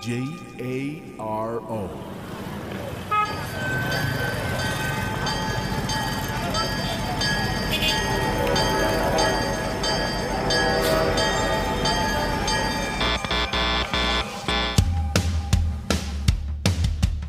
J A R O.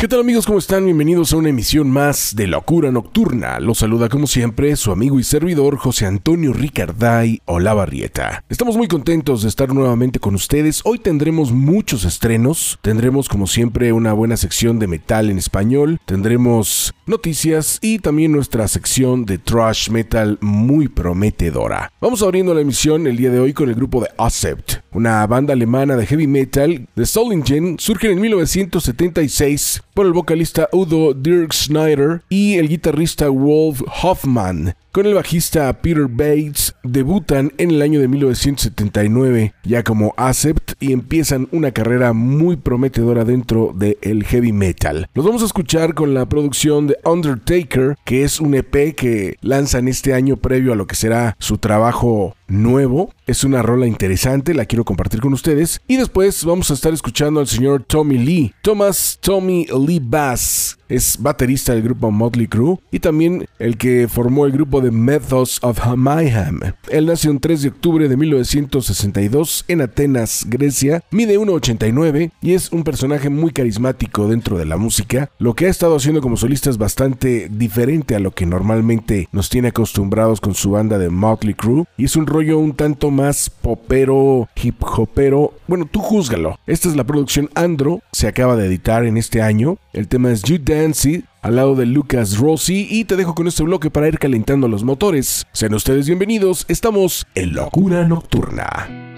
¿Qué tal amigos? ¿Cómo están? Bienvenidos a una emisión más de Locura Nocturna. Los saluda como siempre su amigo y servidor José Antonio Ricarday Olavarrieta. Estamos muy contentos de estar nuevamente con ustedes. Hoy tendremos muchos estrenos. Tendremos como siempre una buena sección de metal en español. Tendremos noticias y también nuestra sección de thrash metal muy prometedora. Vamos abriendo la emisión el día de hoy con el grupo de Accept, una banda alemana de heavy metal de Solingen. Surgen en 1976 por el vocalista Udo Dirk Schneider y el guitarrista Wolf Hoffman. Con el bajista Peter Bates debutan en el año de 1979 ya como Acept y empiezan una carrera muy prometedora dentro del heavy metal. Los vamos a escuchar con la producción de Undertaker, que es un EP que lanzan este año previo a lo que será su trabajo nuevo. Es una rola interesante, la quiero compartir con ustedes. Y después vamos a estar escuchando al señor Tommy Lee. Thomas Tommy Lee Bass es baterista del grupo Motley Crue y también el que formó el grupo de Methods of Mayhem. Él nació el 3 de octubre de 1962 en Atenas, Grecia, mide 1,89 y es un personaje muy carismático dentro de la música. Lo que ha estado haciendo como solista es bastante diferente a lo que normalmente nos tiene acostumbrados con su banda de Motley Crue y es un rollo un tanto más popero, hip hopero. Bueno, tú júzgalo. Esta es la producción Andro, se acaba de editar en este año. El tema es You Dancy al lado de Lucas Rossi y te dejo con este bloque para ir calentando los motores. Sean ustedes bienvenidos, estamos en Locura Nocturna.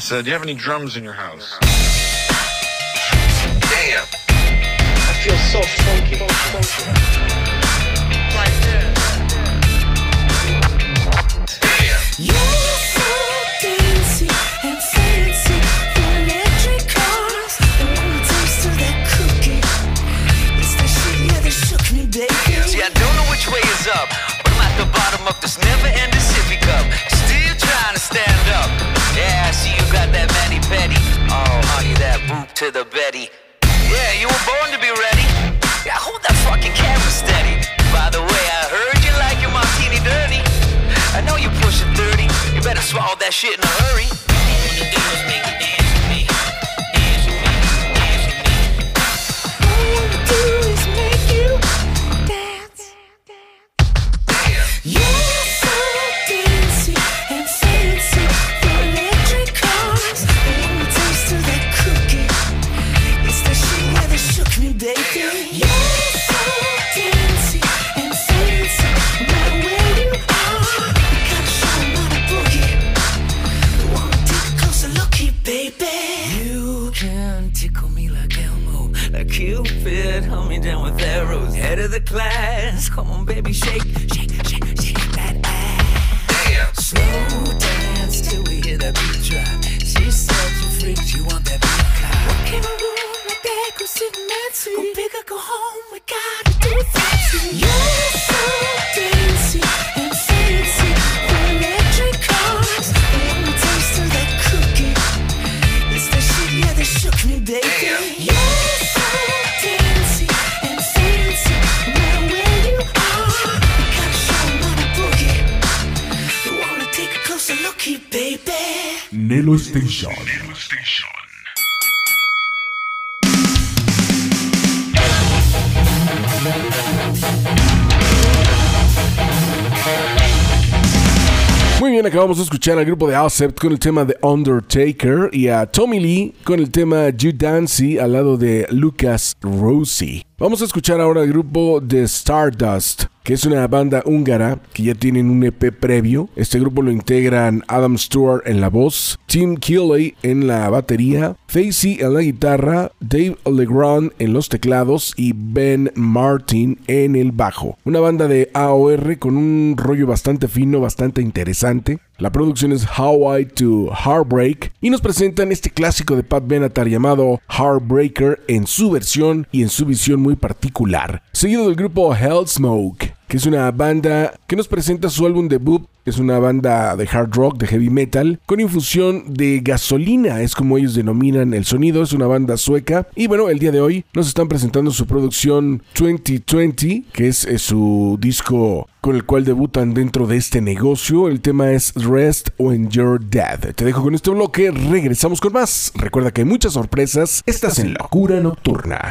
Classics. I said, do you have any drums in your house? Damn. I feel so funky. Right there. Damn. You're so dancey and fancy for electric cars. The one taste of that cookie. It's that shit, yeah, that shook me, baby. See, I don't know which way is up, but I'm at the bottom of this never-ending sippy cup. To the Betty. Yeah, you were born to be ready. Yeah, hold that fucking camera steady. By the way, I heard you like your martini dirty. I know you're pushing 30. You better swallow that shit in a hurry. Escuchar al grupo de Alcept con el tema de Undertaker y a Tommy Lee con el tema You Dancy al lado de Lucas Rossi. Vamos a escuchar ahora al grupo de Stardust, es una banda húngara que ya tienen un EP previo. Este grupo lo integran Adam Stewart en la voz, Tim Keeley en la batería, Facey en la guitarra, Dave Legrand en los teclados y Ben Martin en el bajo. Una banda de AOR con un rollo bastante fino, bastante interesante. La producción es How I to Heartbreak y nos presentan este clásico de Pat Benatar llamado Heartbreaker en su versión y en su visión muy particular. Seguido del grupo Hellsmoke, que es una banda que nos presenta su álbum debut. Es una banda de hard rock, de heavy metal, con infusión de gasolina, es como ellos denominan el sonido. Es una banda sueca. Y bueno, el día de hoy nos están presentando su producción 2020, que es, eh, su disco con el cual debutan dentro de este negocio. El tema es Rest When You're Dead. Te dejo con este bloque, regresamos con más. Recuerda que hay muchas sorpresas. Estás en Locura Nocturna.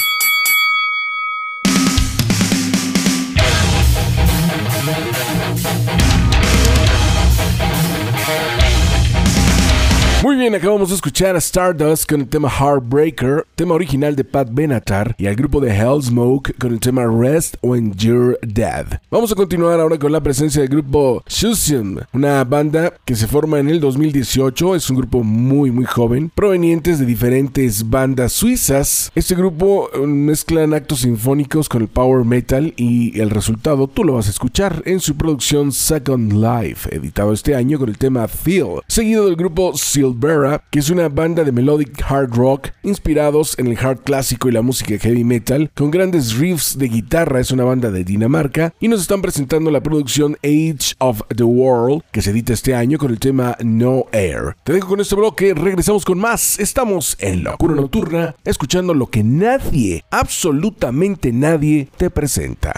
bien, acabamos de escuchar a Stardust con el tema Heartbreaker, tema original de Pat Benatar, y al grupo de Hellsmoke con el tema Rest When You're Dead. Vamos a continuar ahora con la presencia del grupo Shusum, una banda que se forma en el 2018, es un grupo muy muy joven, provenientes de diferentes bandas suizas. Este grupo eh, mezclan actos sinfónicos con el power metal y el resultado tú lo vas a escuchar en su producción Second Life, editado este año con el tema Feel, seguido del grupo Que es una banda de melodic hard rock inspirados en el hard clásico y la música heavy metal, con grandes riffs de guitarra, es una banda de Dinamarca, y nos están presentando la producción Age of the World, que se edita este año con el tema No Air. Te dejo con este bloque, regresamos con más, estamos en Locura Nocturna, escuchando lo que nadie, absolutamente nadie, te presenta.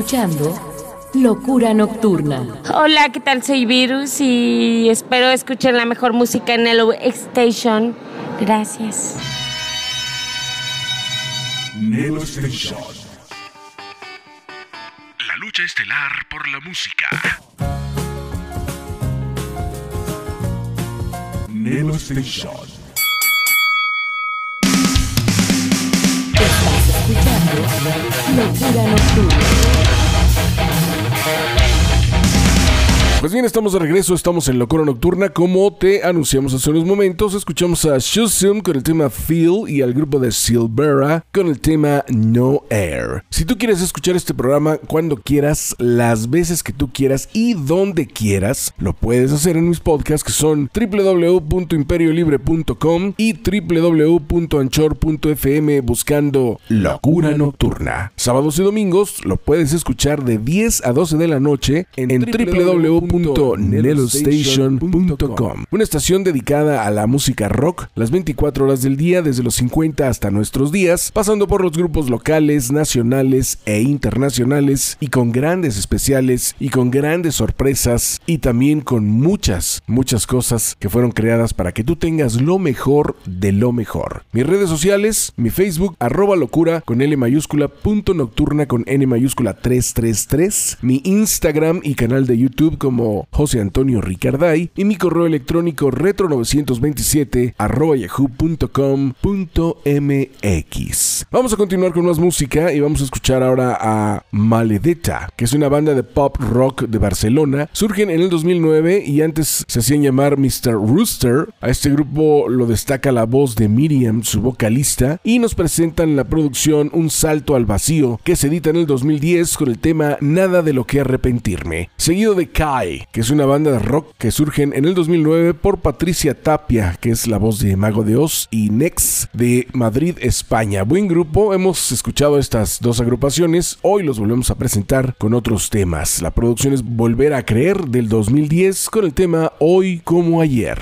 escuchando Locura Nocturna. Hola, ¿qué tal? Soy Virus y espero escuchen la mejor música en el Station. Gracias. Nelo Station. La lucha estelar por la música. Nelo Station. Locura nocturna. Pues bien, estamos de regreso, estamos en Locura Nocturna. Como te anunciamos hace unos momentos, escuchamos a Shusum con el tema Feel y al grupo de Silvera con el tema No Air. Si tú quieres escuchar este programa cuando quieras, las veces que tú quieras y donde quieras, lo puedes hacer en mis podcasts que son www.imperiolibre.com y www.anchor.fm buscando Locura Nocturna. Sábados y domingos lo puedes escuchar de 10 a 12 de la noche en, www.nelostation.com. Una estación dedicada a la música rock las 24 horas del día desde los 50 hasta nuestros días, pasando por los grupos locales, nacionales e internacionales y con grandes especiales y con grandes sorpresas y también con muchas, muchas cosas que fueron creadas para que tú tengas lo mejor de lo mejor. Mis redes sociales, mi Facebook, arroba locura con L mayúscula, punto nocturna con N mayúscula 333, mi Instagram y canal de YouTube como José Antonio Ricarday y mi correo electrónico retro927 arroba yahoo.com.mx. Vamos a continuar con más música y vamos a escuchar ahora a Maledetta, que es una banda de pop rock de Barcelona. Surgen en el 2009 y antes se hacían llamar Mr. Rooster. A este grupo lo destaca la voz de Miriam, su vocalista, y nos presentan en la producción Un Salto al Vacío, que se edita en el 2010 con el tema Nada de lo que arrepentirme. Seguido de Kai, que es una banda de rock que surgen en el 2009 por Patricia Tapia, que es la voz de Mago de Oz, y Nex de Madrid, España. Buen grupo, hemos escuchado estas dos agrupaciones, hoy los volvemos a presentar con otros temas. La producción es Volver a Creer del 2010 con el tema Hoy como ayer.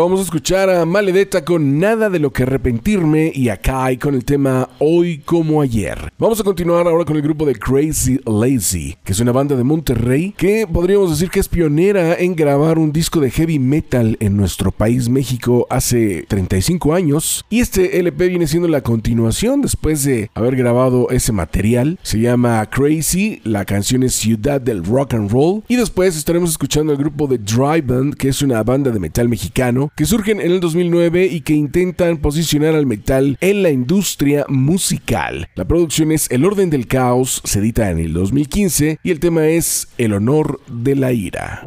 Acabamos de escuchar a Maledetta con Nada de lo que arrepentirme y a Kai con el tema Hoy como ayer. Vamos a continuar ahora con el grupo de Crazy Lazy, que es una banda de Monterrey que podríamos decir que es pionera en grabar un disco de heavy metal en nuestro país México hace 35 años. Y este LP viene siendo la continuación después de haber grabado ese material. Se llama Crazy, la canción es Ciudad del Rock and Roll. Y después estaremos escuchando al grupo de Dry Band, que es una banda de metal mexicano que surgen en el 2009 y que intentan posicionar al metal en la industria musical. La producción es El Orden del Caos, se edita en el 2015 y el tema es El Honor de la Ira.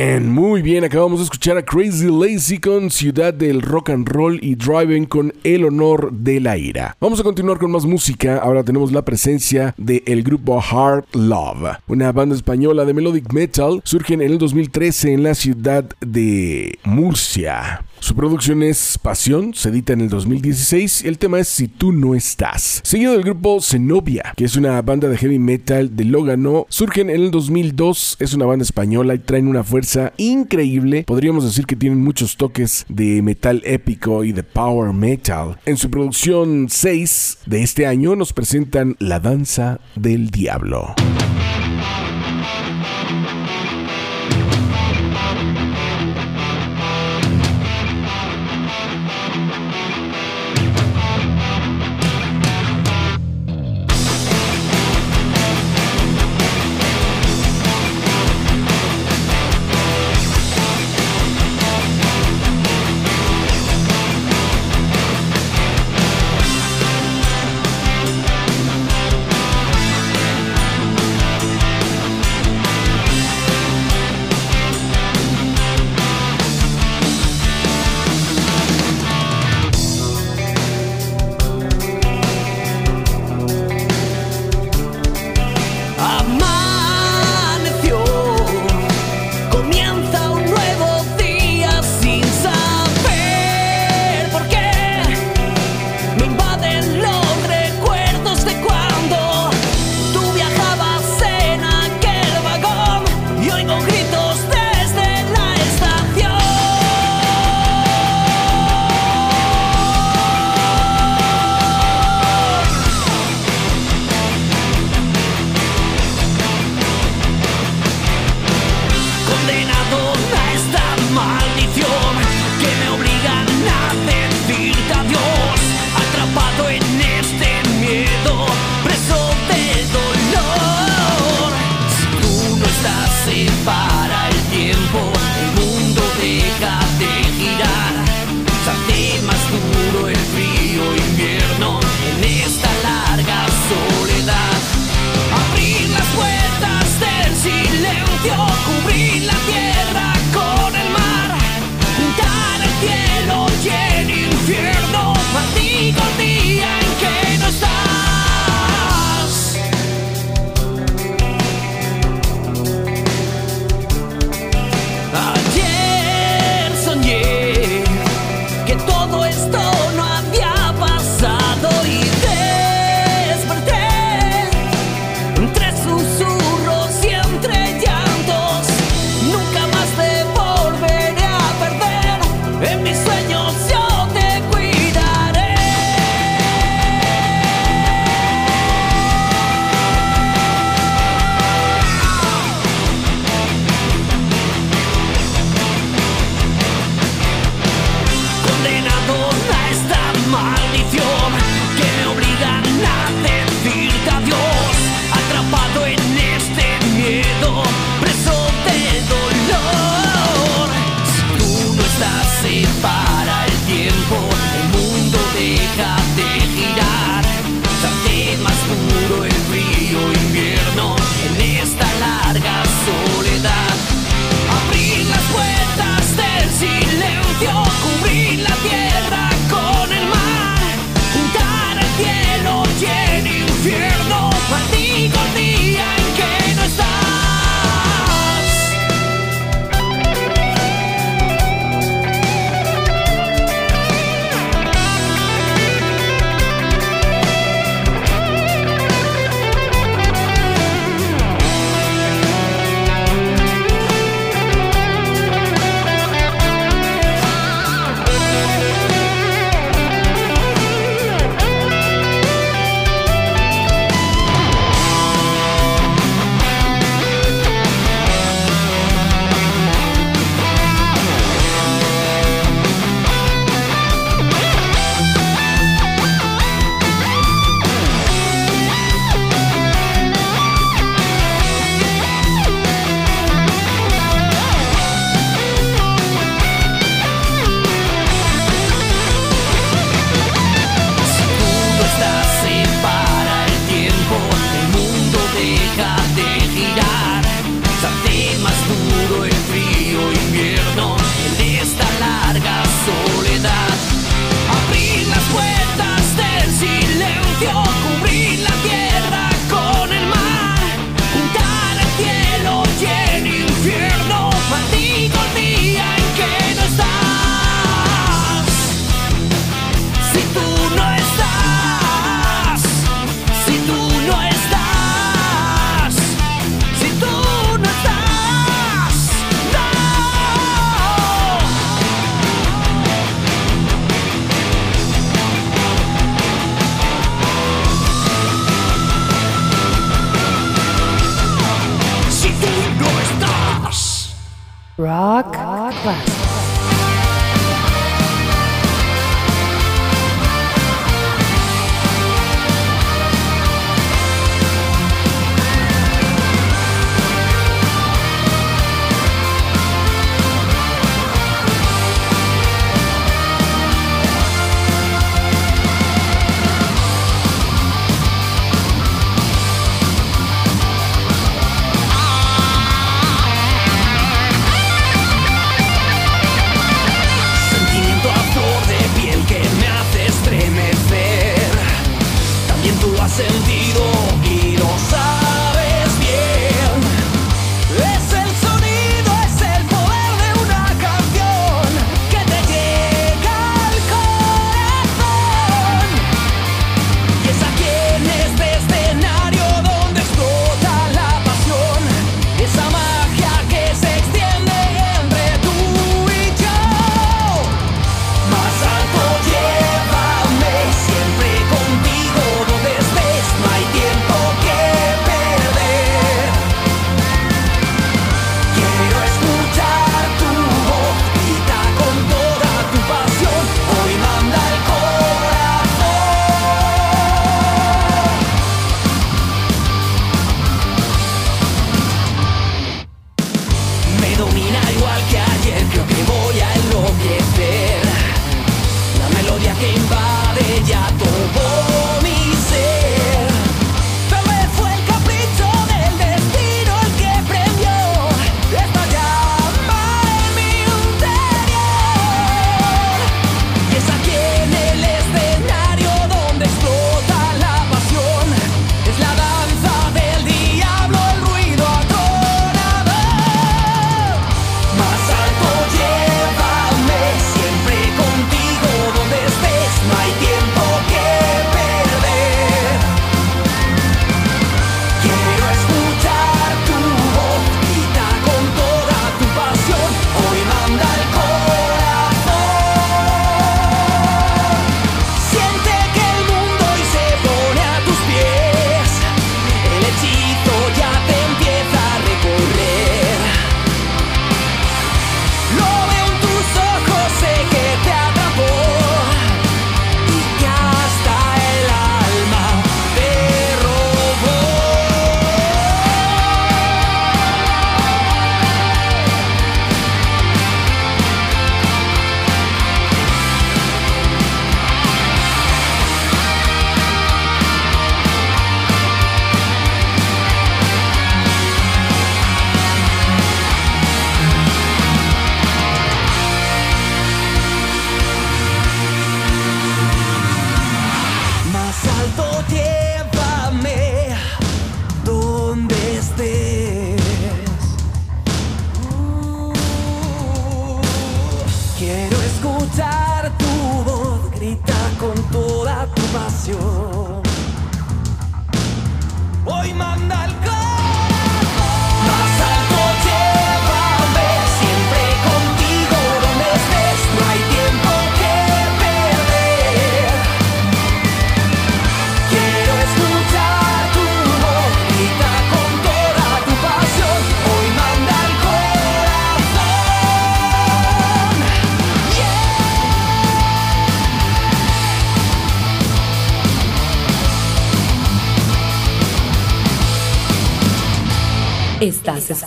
Muy bien, acabamos de escuchar a Crazy Lazy con Ciudad del Rock and Roll y Driving con El Honor de la Ira. Vamos a continuar con más música, ahora tenemos la presencia del grupo Heart Love, una banda española de melodic metal, surgen en el 2013 en la ciudad de Murcia. Su producción es Pasión, se edita en el 2016 y el tema es Si tú no estás. Seguido del grupo Zenobia, que es una banda de heavy metal de Logano, surgen en el 2002, es una banda española y traen una fuerza increíble. Podríamos decir que tienen muchos toques de metal épico y de power metal. En su producción 6 de este año nos presentan La Danza del Diablo.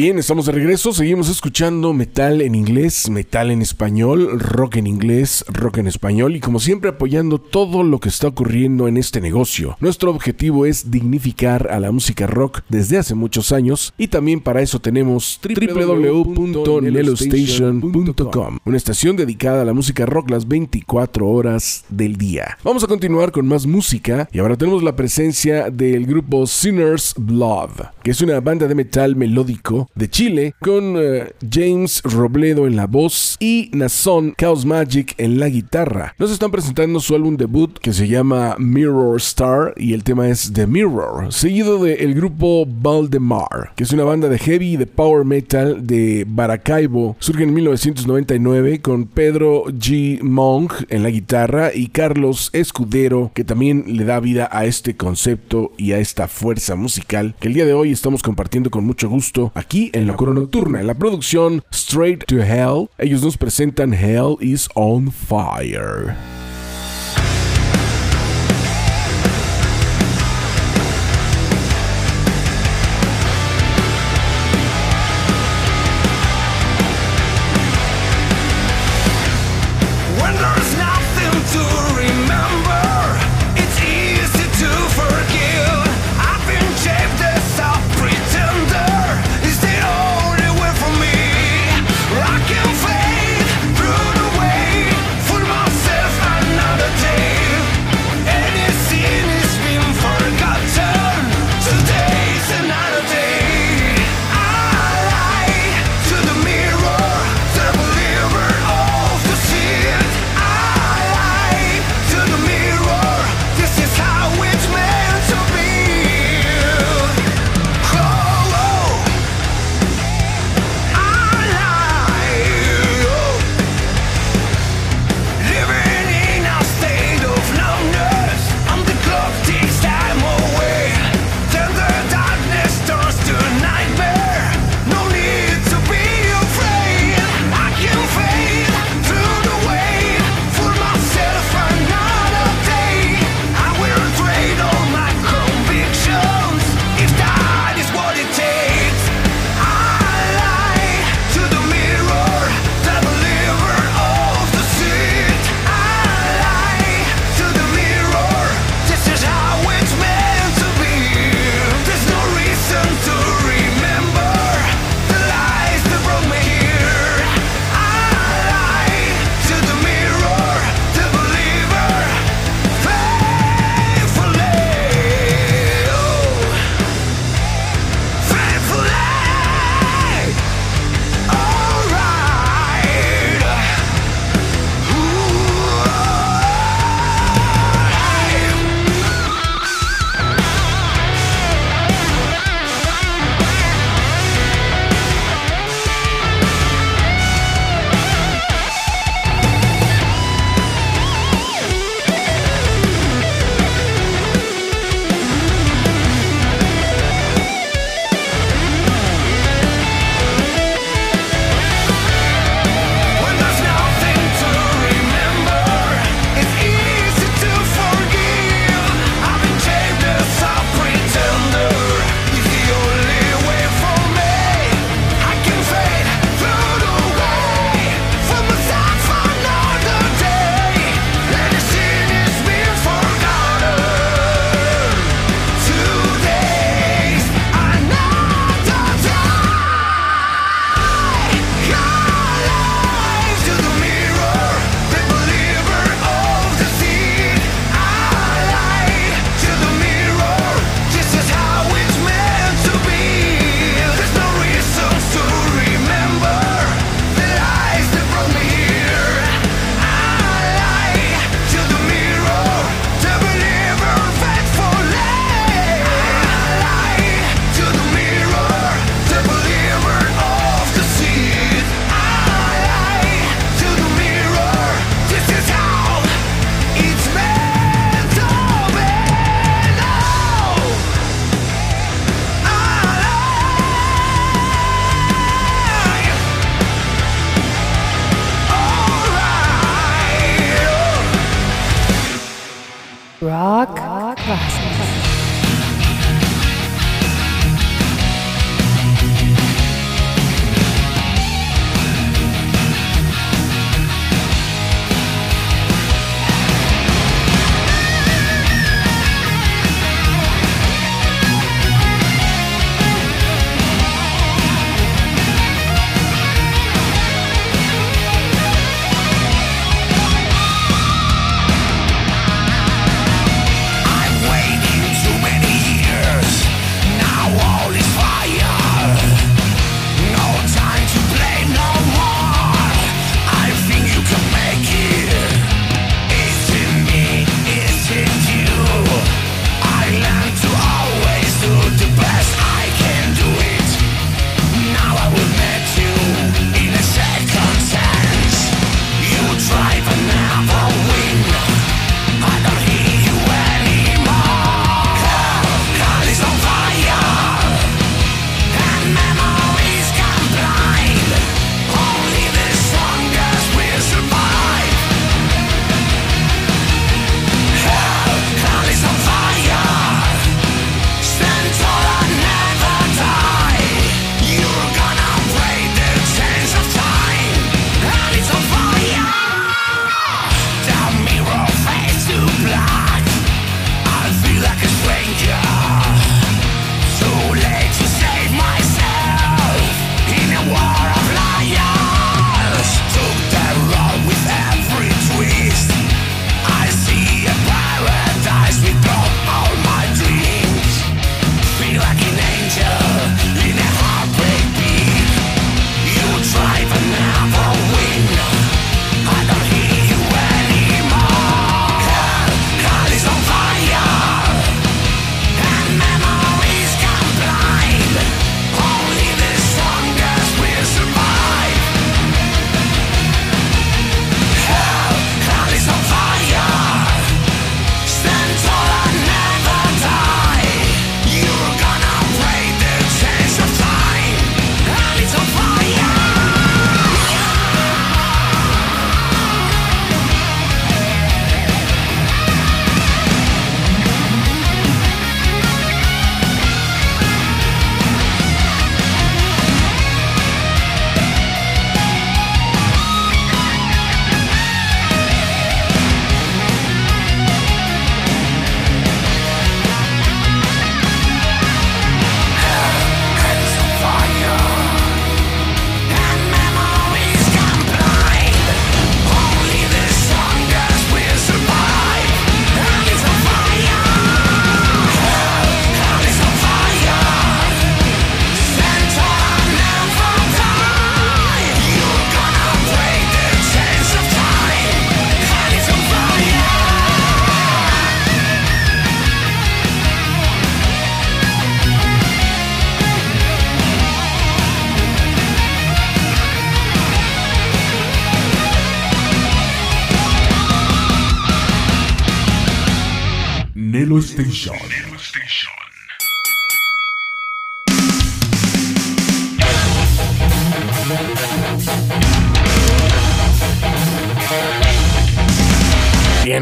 Bien, estamos de regreso, seguimos escuchando metal en inglés, metal en español, rock en inglés, rock en español y como siempre apoyando todo lo que está ocurriendo en este negocio. Nuestro objetivo es dignificar a la música rock desde hace muchos años y también para eso tenemos www.nelostation.com, una estación dedicada a la música rock las 24 horas del día. Vamos a continuar con más música y ahora tenemos la presencia del grupo Sinner's Blood, que es una banda de metal melódico de Chile con eh, James Robledo en la voz y Nason Chaos Magic en la guitarra. Nos están presentando su álbum debut que se llama Mirror Star y el tema es The Mirror, seguido del grupo Valdemar, que es una banda de heavy y de power metal de Maracaibo. Surge en 1999 con Pedro G. Monk en la guitarra y Carlos Escudero, que también le da vida a este concepto y a esta fuerza musical que el día de hoy estamos compartiendo con mucho gusto aquí en Locura Nocturna, en la producción Straight to Hell. Ellos nos presentan Hell is on Fire.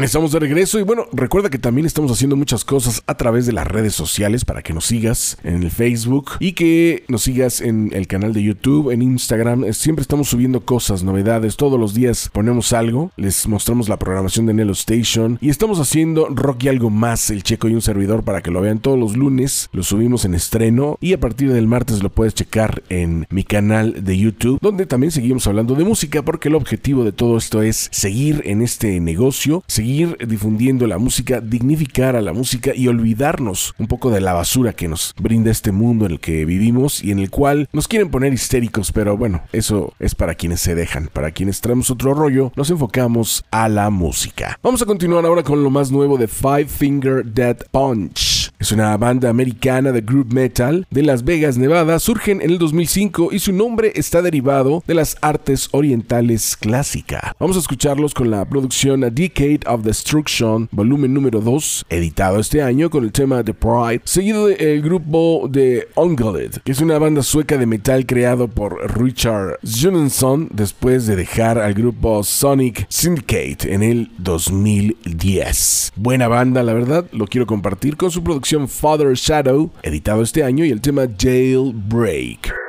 Estamos de regreso y bueno, recuerda que también estamos haciendo muchas cosas a través de las redes sociales para que nos sigas en el Facebook y que nos sigas en el canal de YouTube, en Instagram. Eh, Siempre estamos subiendo cosas, novedades, todos los días ponemos algo, les mostramos la programación de Nelo Station y estamos haciendo rock y algo más, el checo y un servidor para que lo vean todos los lunes, lo subimos en estreno y a partir del martes lo puedes checar en mi canal de YouTube, donde también seguimos hablando de música porque el objetivo de todo esto es seguir en este negocio, seguir difundiendo la música, dignificar a la música y olvidarnos un poco de la basura que nos brinda este mundo en el que vivimos y en el cual nos quieren poner histéricos, pero bueno, eso es para quienes se dejan, para quienes traemos otro rollo, nos enfocamos a la música. Vamos a continuar ahora con lo más nuevo de Five Finger Dead Punch. Es una banda americana de group metal de Las Vegas, Nevada. Surgen en el 2005 y su nombre está derivado de las artes orientales clásica. Vamos a escucharlos con la producción Decade of Destruction, volumen número 2, editado este año con el tema The Pride, seguido del grupo de Unguled, que es una banda sueca de metal creado por Richard Johansson después de dejar al grupo Sonic Syndicate en el 2010. Buena banda, la verdad, lo quiero compartir con su producción Father Shadow, editado este año, y el tema Jailbreak.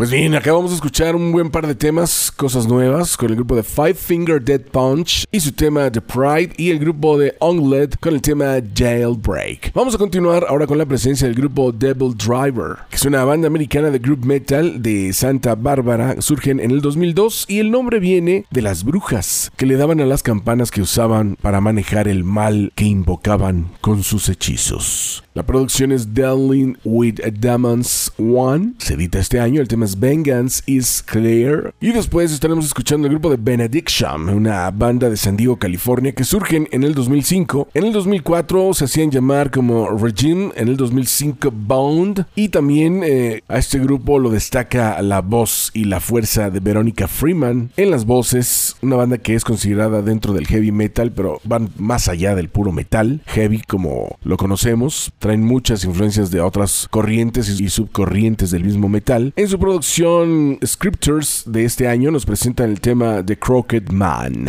Pues bien, acabamos de escuchar un buen par de temas, cosas nuevas, con el grupo de Five Finger Dead Punch y su tema The Pride y el grupo de Onglet con el tema Jailbreak. Vamos a continuar ahora con la presencia del grupo Devil Driver, que es una banda americana de group metal de Santa Bárbara, surgen en el 2002 y el nombre viene de las brujas que le daban a las campanas que usaban para manejar el mal que invocaban con sus hechizos. La producción es Dealing with Demons One, se edita este año, el tema es Vengeance is Clear. Y después estaremos escuchando el grupo de Benediction, una banda de San Diego, California, que surgen en el 2005. En el 2004 se hacían llamar como Regime, en el 2005 Bound. Y también eh, a este grupo lo destaca la voz y la fuerza de Verónica Freeman en las voces, una banda que es considerada dentro del heavy metal, pero van más allá del puro metal, heavy como lo conocemos. Traen muchas influencias de otras corrientes y subcorrientes del mismo metal. En su producción Scriptures de este año nos presentan el tema The Crooked Man.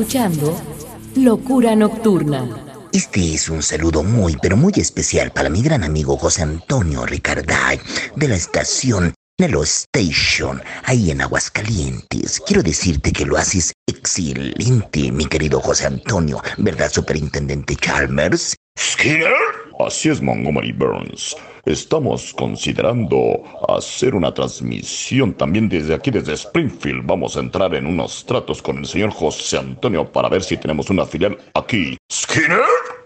Escuchando Locura Nocturna. Este es un saludo muy, pero muy especial para mi gran amigo José Antonio Ricarday de la estación Nelo Station, ahí en Aguascalientes. Quiero decirte que lo haces excelente, mi querido José Antonio, ¿verdad, Superintendente Chalmers? ¿Skinner? Así es, Montgomery Burns. Estamos considerando hacer una transmisión también desde aquí, desde Springfield. Vamos a entrar en unos tratos con el señor José Antonio para ver si tenemos una filial aquí. ¿Skinner?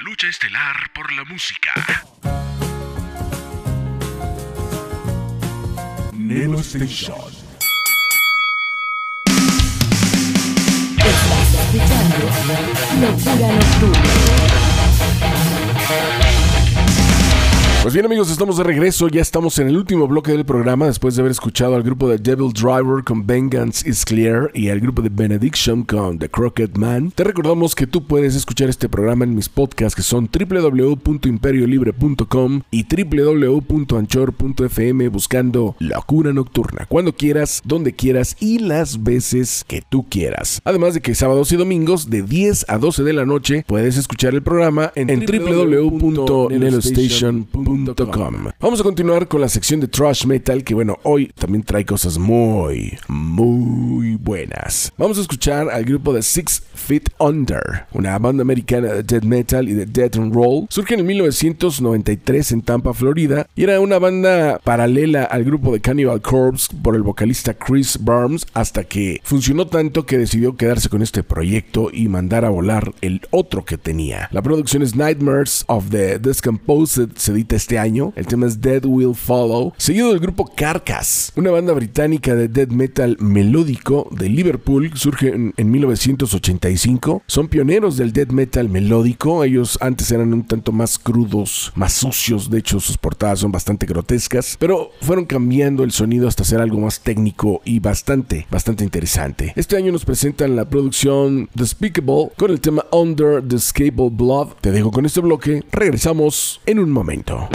La lucha estelar por la música. Nelo Station. Estás escuchando Locura Nocturna. Pues bien amigos, estamos de regreso, ya estamos en el último bloque del programa después de haber escuchado al grupo de Devil Driver con Vengeance is Clear y al grupo de Benediction con The Crooked Man. Te recordamos que tú puedes escuchar este programa en mis podcasts que son www.imperiolibre.com y www.anchor.fm buscando Locura Nocturna, cuando quieras, donde quieras y las veces que tú quieras. Además de que sábados y domingos de 10 a 12 de la noche puedes escuchar el programa en, en www.nelostation.com Vamos a continuar con la sección de Trash Metal, que bueno, hoy también trae cosas muy, muy buenas. Vamos a escuchar al grupo de Six Feet Under, una banda americana de death metal y de death and roll. Surge en 1993 en Tampa, Florida, y era una banda paralela al grupo de Cannibal Corpse por el vocalista Chris Barnes, hasta que funcionó tanto que decidió quedarse con este proyecto y mandar a volar el otro que tenía. La producción es Nightmares of the Discomposed, se edita este año. El tema es Dead Will Follow, seguido del grupo Carcass, una banda británica de death metal melódico de Liverpool, surge en, en 1985. Son pioneros del death metal melódico. Ellos antes eran un tanto más crudos, más sucios. De hecho, sus portadas son bastante grotescas, pero fueron cambiando el sonido hasta ser algo más técnico y bastante, bastante interesante. Este año nos presentan la producción Despicable con el tema Under the Scable Blood. Te dejo con este bloque. Regresamos en un momento.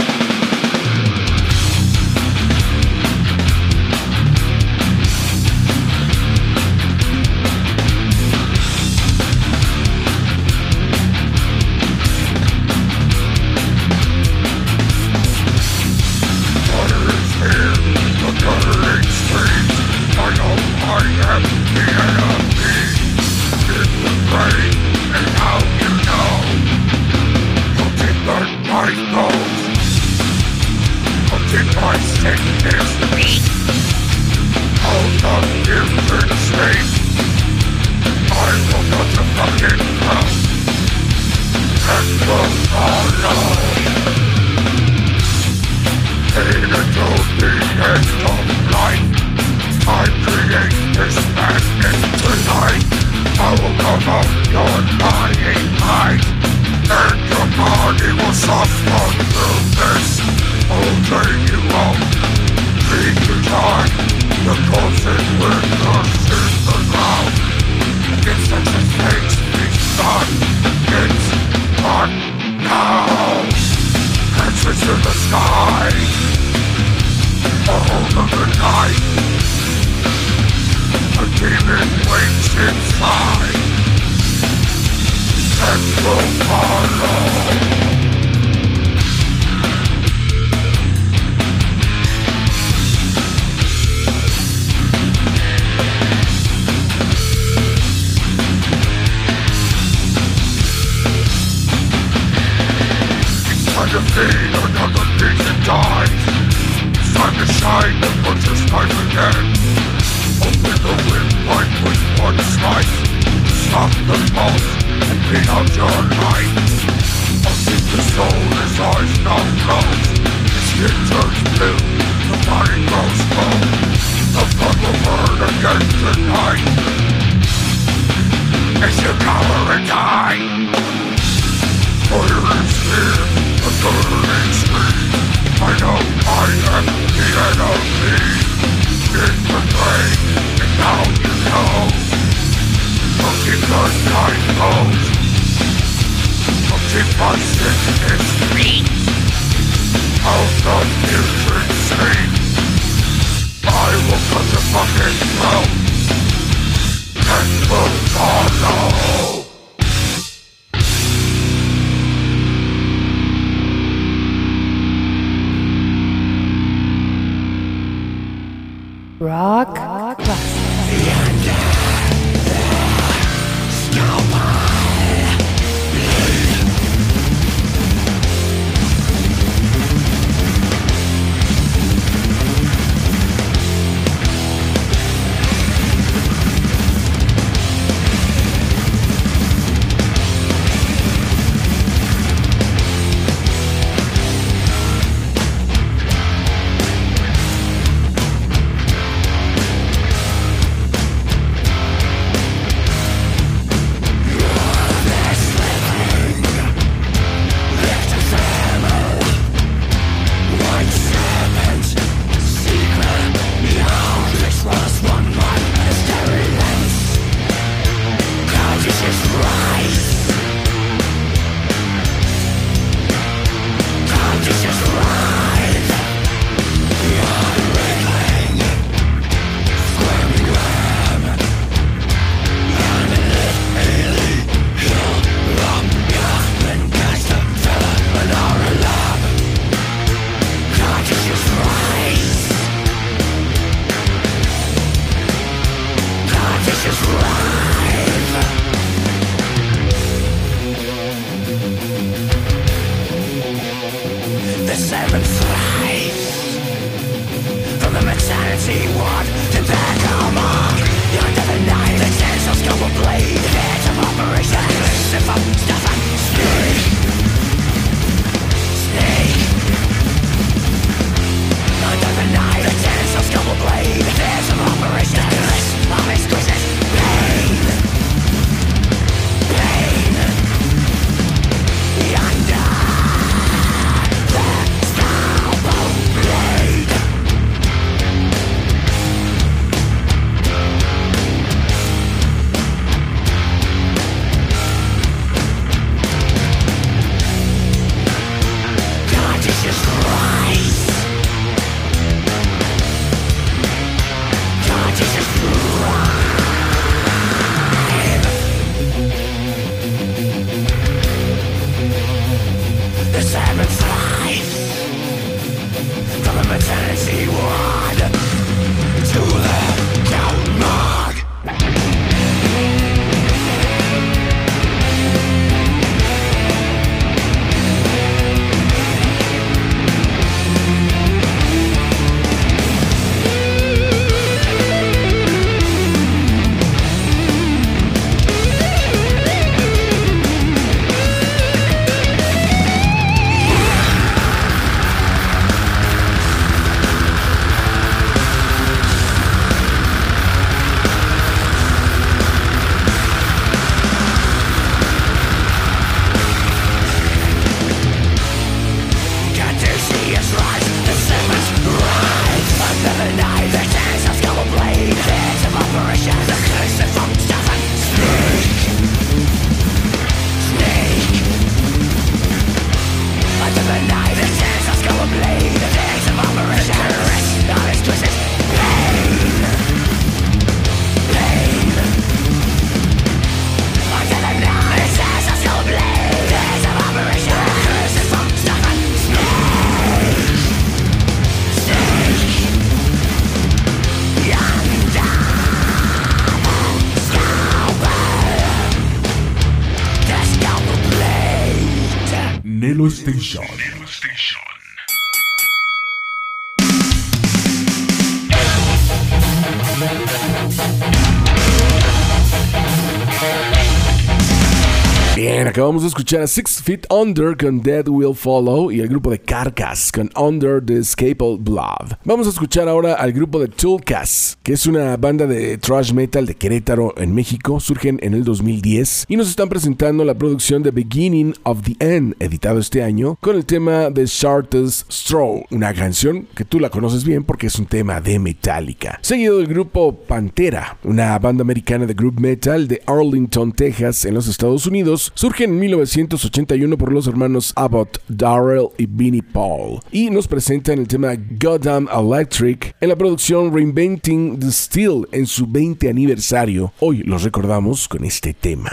Acabamos de escuchar a Six Feet Under con Dead Will Follow y el grupo de Carcass con Under the Escaped Blood. Vamos a escuchar ahora al grupo de Toolcast, que es una banda de thrash metal de Querétaro en México. Surgen en el 2010 y nos están presentando la producción de Beginning of the End, editado este año, con el tema de Shortest Straw, una canción que tú la conoces bien porque es un tema de Metallica. Seguido del grupo Pantera, una banda americana de group metal de Arlington, Texas, en los Estados Unidos en 1981 por los hermanos Abbott, Darrell y Vinnie Paul y nos presentan el tema Goddamn Electric en la producción Reinventing the Steel en su 20 aniversario. Hoy los recordamos con este tema.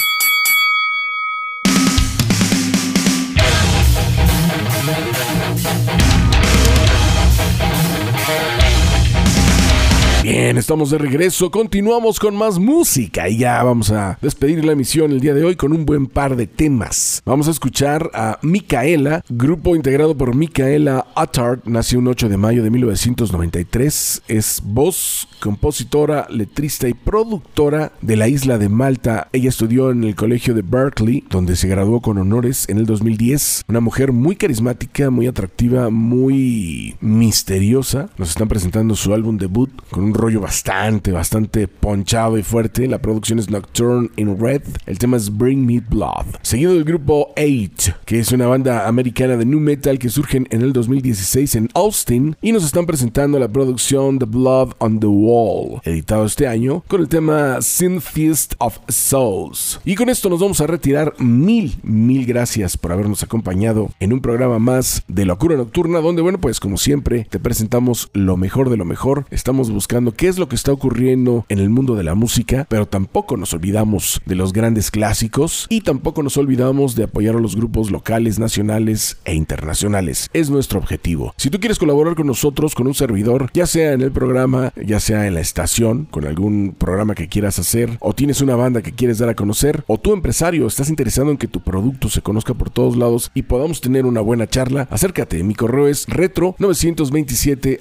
Bien, estamos de regreso, continuamos con más música y ya vamos a despedir la emisión el día de hoy con un buen par de temas. Vamos a escuchar a Micaela, grupo integrado por Micaela Attard, nació un 8 de mayo de 1993, es voz, compositora, letrista y productora de la isla de Malta. Ella estudió en el colegio de Berkeley, donde se graduó con honores en el 2010. Una mujer muy carismática, muy atractiva, muy misteriosa. Nos están presentando su álbum debut con un rollo bastante, bastante ponchado y fuerte. La producción es Nocturne in Red. El tema es Bring Me Blood. Seguido del grupo Eight, que es una banda americana de nu metal que surgen en el 2016 en Austin y nos están presentando la producción The Blood on the Wall, editado este año con el tema Sin Feast of Souls. Y con esto nos vamos a retirar. Mil, mil gracias por habernos acompañado en un programa más de Locura Nocturna, donde, bueno, pues como siempre, te presentamos lo mejor de lo mejor. Estamos buscando qué es lo que está ocurriendo en el mundo de la música, pero tampoco nos olvidamos de los grandes clásicos y tampoco nos olvidamos de apoyar a los grupos locales, nacionales e internacionales. Es nuestro objetivo. Si tú quieres colaborar con nosotros, con un servidor, ya sea en el programa, ya sea en la estación, con algún programa que quieras hacer, o tienes una banda que quieres dar a conocer, o tú empresario estás interesado en que tu producto se conozca por todos lados y podamos tener una buena charla, acércate. Mi correo es retro927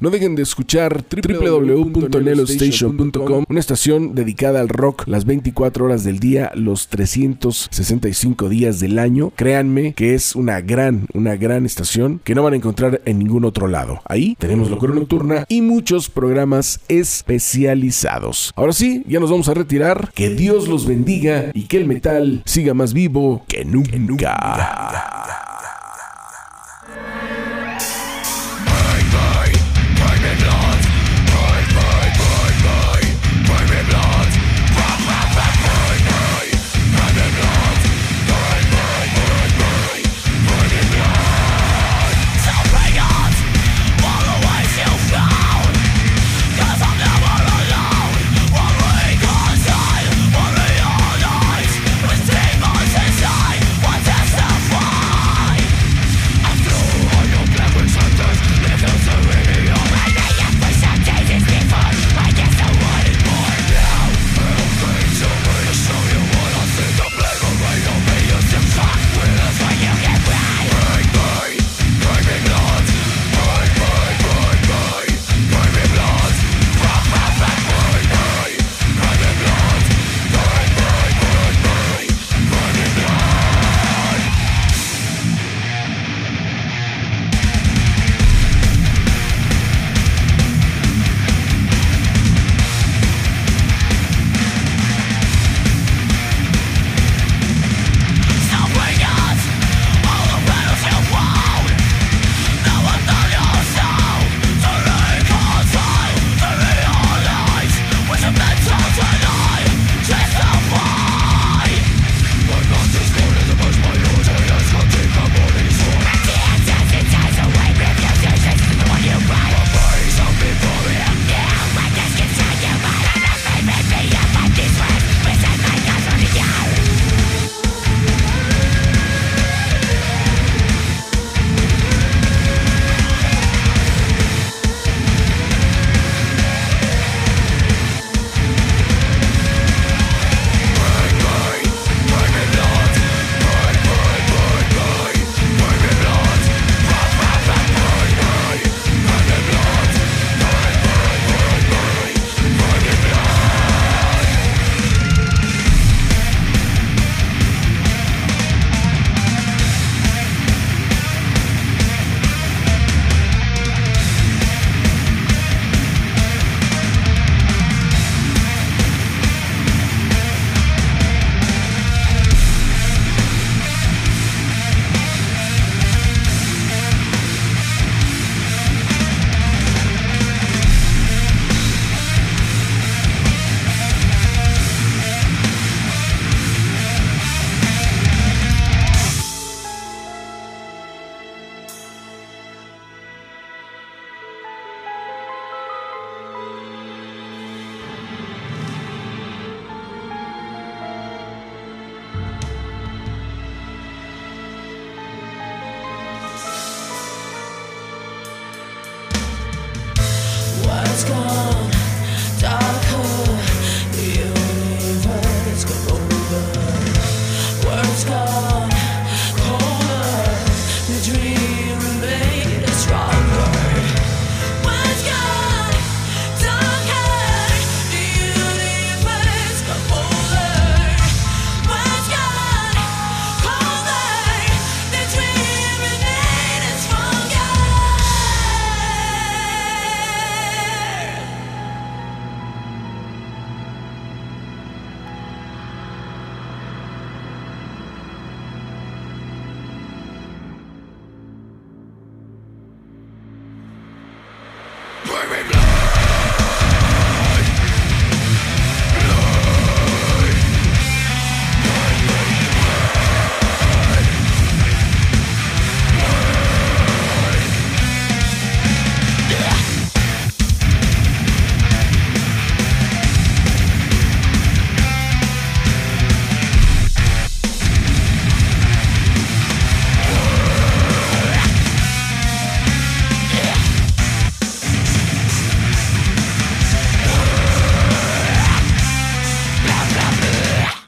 no dejen de escuchar www.nelostation.com, una estación dedicada al rock las 24 horas del día, los 365 días del año. Créanme que es una gran, una gran estación que no van a encontrar en ningún otro lado. Ahí tenemos Locura Nocturna y muchos programas especializados. Ahora sí, ya nos vamos a retirar. Que Dios los bendiga y que el metal siga más vivo que nunca.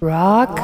rock.